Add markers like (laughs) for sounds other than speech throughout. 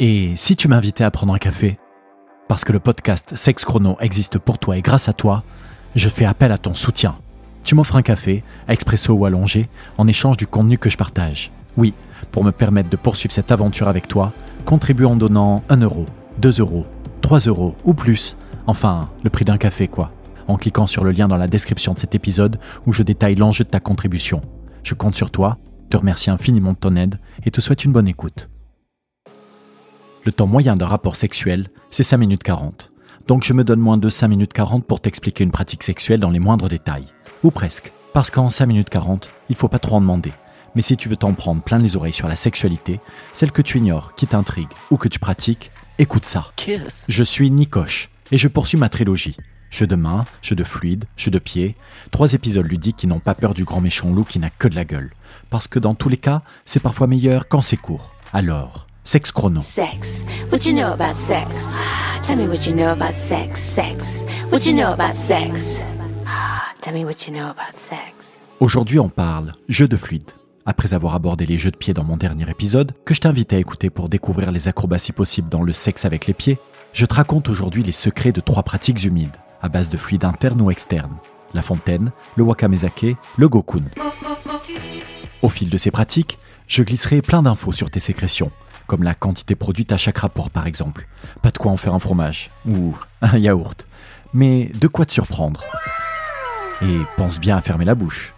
Et si tu m'invitais à prendre un café Parce que le podcast Sex Chrono existe pour toi et grâce à toi, je fais appel à ton soutien. Tu m'offres un café, expresso ou allongé, en échange du contenu que je partage. Oui, pour me permettre de poursuivre cette aventure avec toi, contribue en donnant 1 euro, 2 euros, 3 euros ou plus. Enfin, le prix d'un café, quoi. En cliquant sur le lien dans la description de cet épisode où je détaille l'enjeu de ta contribution. Je compte sur toi, te remercie infiniment de ton aide et te souhaite une bonne écoute. Le temps moyen d'un rapport sexuel, c'est 5 minutes 40. Donc je me donne moins de 5 minutes 40 pour t'expliquer une pratique sexuelle dans les moindres détails. Ou presque. Parce qu'en 5 minutes 40, il faut pas trop en demander. Mais si tu veux t'en prendre plein les oreilles sur la sexualité, celle que tu ignores, qui t'intrigue ou que tu pratiques, écoute ça. Je suis Nicoche et je poursuis ma trilogie. Jeu de main, jeu de fluide, jeu de pied. Trois épisodes ludiques qui n'ont pas peur du grand méchant loup qui n'a que de la gueule. Parce que dans tous les cas, c'est parfois meilleur quand c'est court. Alors, sexe chrono. Sex. What you know about sex? Tell me what you know about sex. Sex. What you know about sex? Tell me what you know about sex. Aujourd'hui, on parle jeu de fluide. Après avoir abordé les jeux de pied dans mon dernier épisode, que je t'invite à écouter pour découvrir les acrobaties possibles dans le sexe avec les pieds, je te raconte aujourd'hui les secrets de trois pratiques humides, à base de fluide interne ou externe la fontaine, le wakamezake, le gokun. Au fil de ces pratiques, je glisserai plein d'infos sur tes sécrétions, comme la quantité produite à chaque rapport par exemple. Pas de quoi en faire un fromage ou un yaourt, mais de quoi te surprendre? Et pense bien à fermer la bouche.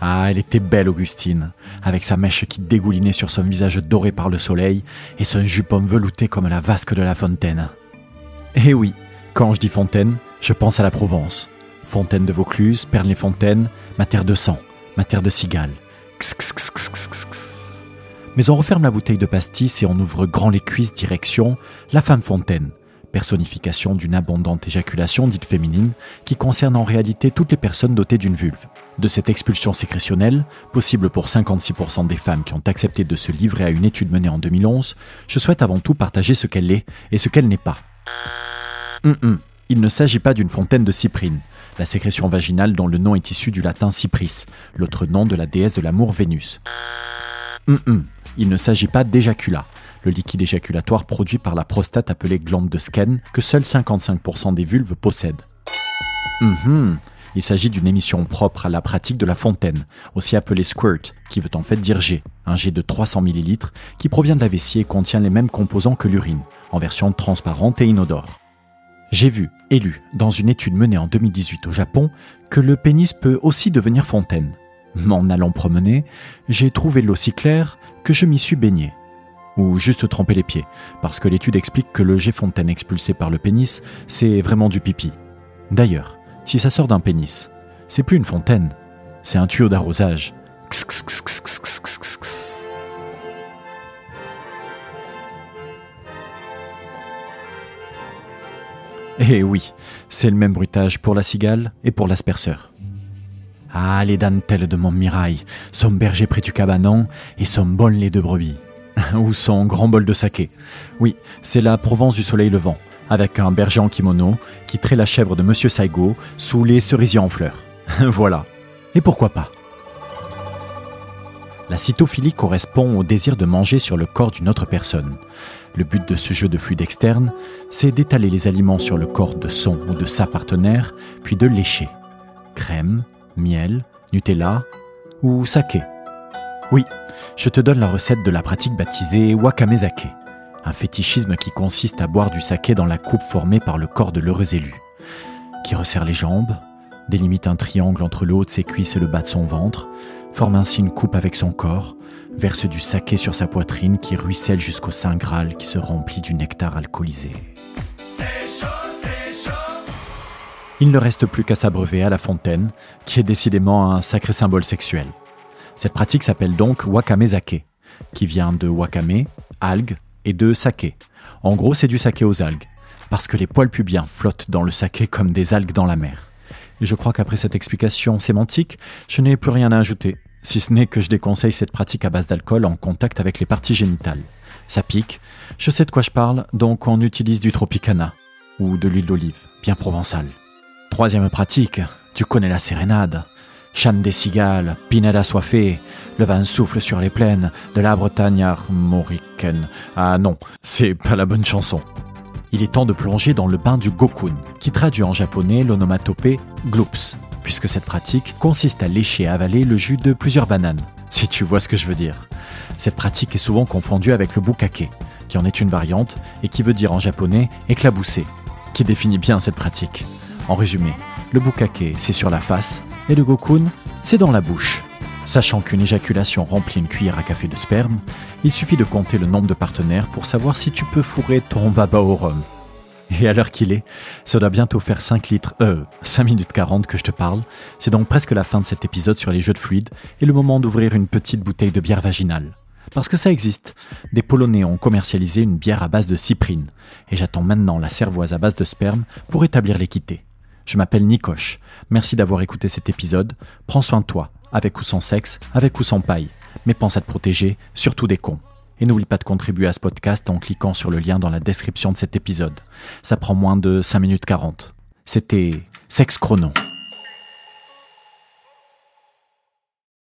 Ah, elle était belle, Augustine, avec sa mèche qui dégoulinait sur son visage doré par le soleil et son jupon velouté comme la vasque de la fontaine. Eh oui, quand je dis fontaine, je pense à la Provence. Fontaine de Vaucluse, Perles-les-Fontaines, ma terre de sang, ma terre de cigale. Mais on referme la bouteille de pastis et on ouvre grand les cuisses direction la femme fontaine, personnification d'une abondante éjaculation dite féminine qui concerne en réalité toutes les personnes dotées d'une vulve. De cette expulsion sécrétionnelle, possible pour 56% des femmes qui ont accepté de se livrer à une étude menée en 2011, je souhaite avant tout partager ce qu'elle est et ce qu'elle n'est pas. Hum, hum. Il ne s'agit pas d'une fontaine de cyprine, la sécrétion vaginale dont le nom est issu du latin cypris, l'autre nom de la déesse de l'amour Vénus. Il ne s'agit pas d'éjaculat, le liquide éjaculatoire produit par la prostate appelée glande de Skene que seuls 55% des vulves possèdent. Hum, il s'agit d'une émission propre à la pratique de la fontaine, aussi appelée squirt, qui veut en fait dire jet, un jet de 300 ml qui provient de la vessie et contient les mêmes composants que l'urine, en version transparente et inodore. J'ai vu et lu dans une étude menée en 2018 au Japon que le pénis peut aussi devenir fontaine. M'en allant promener, j'ai trouvé l'eau si claire que je m'y suis baigné. Ou juste tremper les pieds, parce que l'étude explique que le jet fontaine expulsé par le pénis, c'est vraiment du pipi. D'ailleurs, si ça sort d'un pénis, c'est plus une fontaine, c'est un tuyau d'arrosage. Eh oui, c'est le même bruitage pour la cigale et pour l'asperceur. Ah, les dentelles de mon mirail, son berger près du cabanon et son bon lait de brebis. (laughs) Ou son grand bol de saké. Oui, c'est la Provence du soleil levant, avec un berger en kimono qui traite la chèvre de Monsieur Saigo sous les cerisiers en fleurs. (laughs) voilà. Et pourquoi pas? La cytophilie correspond au désir de manger sur le corps d'une autre personne. Le but de ce jeu de fluide externe, c'est d'étaler les aliments sur le corps de son ou de sa partenaire, puis de lécher. Crème, miel, Nutella ou saké. Oui, je te donne la recette de la pratique baptisée wakamezake, un fétichisme qui consiste à boire du saké dans la coupe formée par le corps de l'heureux élu, qui resserre les jambes, délimite un triangle entre le haut de ses cuisses et le bas de son ventre, forme ainsi une coupe avec son corps, verse du saké sur sa poitrine qui ruisselle jusqu'au Saint Graal qui se remplit du nectar alcoolisé. Il ne reste plus qu'à s'abreuver à la fontaine, qui est décidément un sacré symbole sexuel. Cette pratique s'appelle donc wakamezake, qui vient de wakame, algue, et de saké. En gros, c'est du saké aux algues, parce que les poils pubiens flottent dans le saké comme des algues dans la mer. Et je crois qu'après cette explication sémantique, je n'ai plus rien à ajouter si ce n'est que je déconseille cette pratique à base d'alcool en contact avec les parties génitales. Ça pique, je sais de quoi je parle, donc on utilise du Tropicana ou de l'huile d'olive, bien provençale. Troisième pratique, tu connais la sérénade. Chant des cigales, pinède assoiffée, le vent souffle sur les plaines de la Bretagne armoricaine. Ah non, c'est pas la bonne chanson. Il est temps de plonger dans le bain du gokun, qui traduit en japonais l'onomatopée gloops, puisque cette pratique consiste à lécher et avaler le jus de plusieurs bananes, si tu vois ce que je veux dire. Cette pratique est souvent confondue avec le bukake, qui en est une variante et qui veut dire en japonais éclabousser, qui définit bien cette pratique. En résumé, le bukake c'est sur la face et le gokun c'est dans la bouche. Sachant qu'une éjaculation remplit une cuillère à café de sperme, il suffit de compter le nombre de partenaires pour savoir si tu peux fourrer ton baba au rhum. Et à l'heure qu'il est, ça doit bientôt faire 5 litres, euh, 5 minutes 40 que je te parle. C'est donc presque la fin de cet épisode sur les jeux de fluides et le moment d'ouvrir une petite bouteille de bière vaginale. Parce que ça existe. Des Polonais ont commercialisé une bière à base de cyprine. Et j'attends maintenant la cervoise à base de sperme pour établir l'équité. Je m'appelle Nikoche. Merci d'avoir écouté cet épisode. Prends soin de toi, avec ou sans sexe, avec ou sans paille. Mais pense à te protéger, surtout des cons. Et n'oublie pas de contribuer à ce podcast en cliquant sur le lien dans la description de cet épisode. Ça prend moins de 5 minutes 40. C'était Sex Chrono.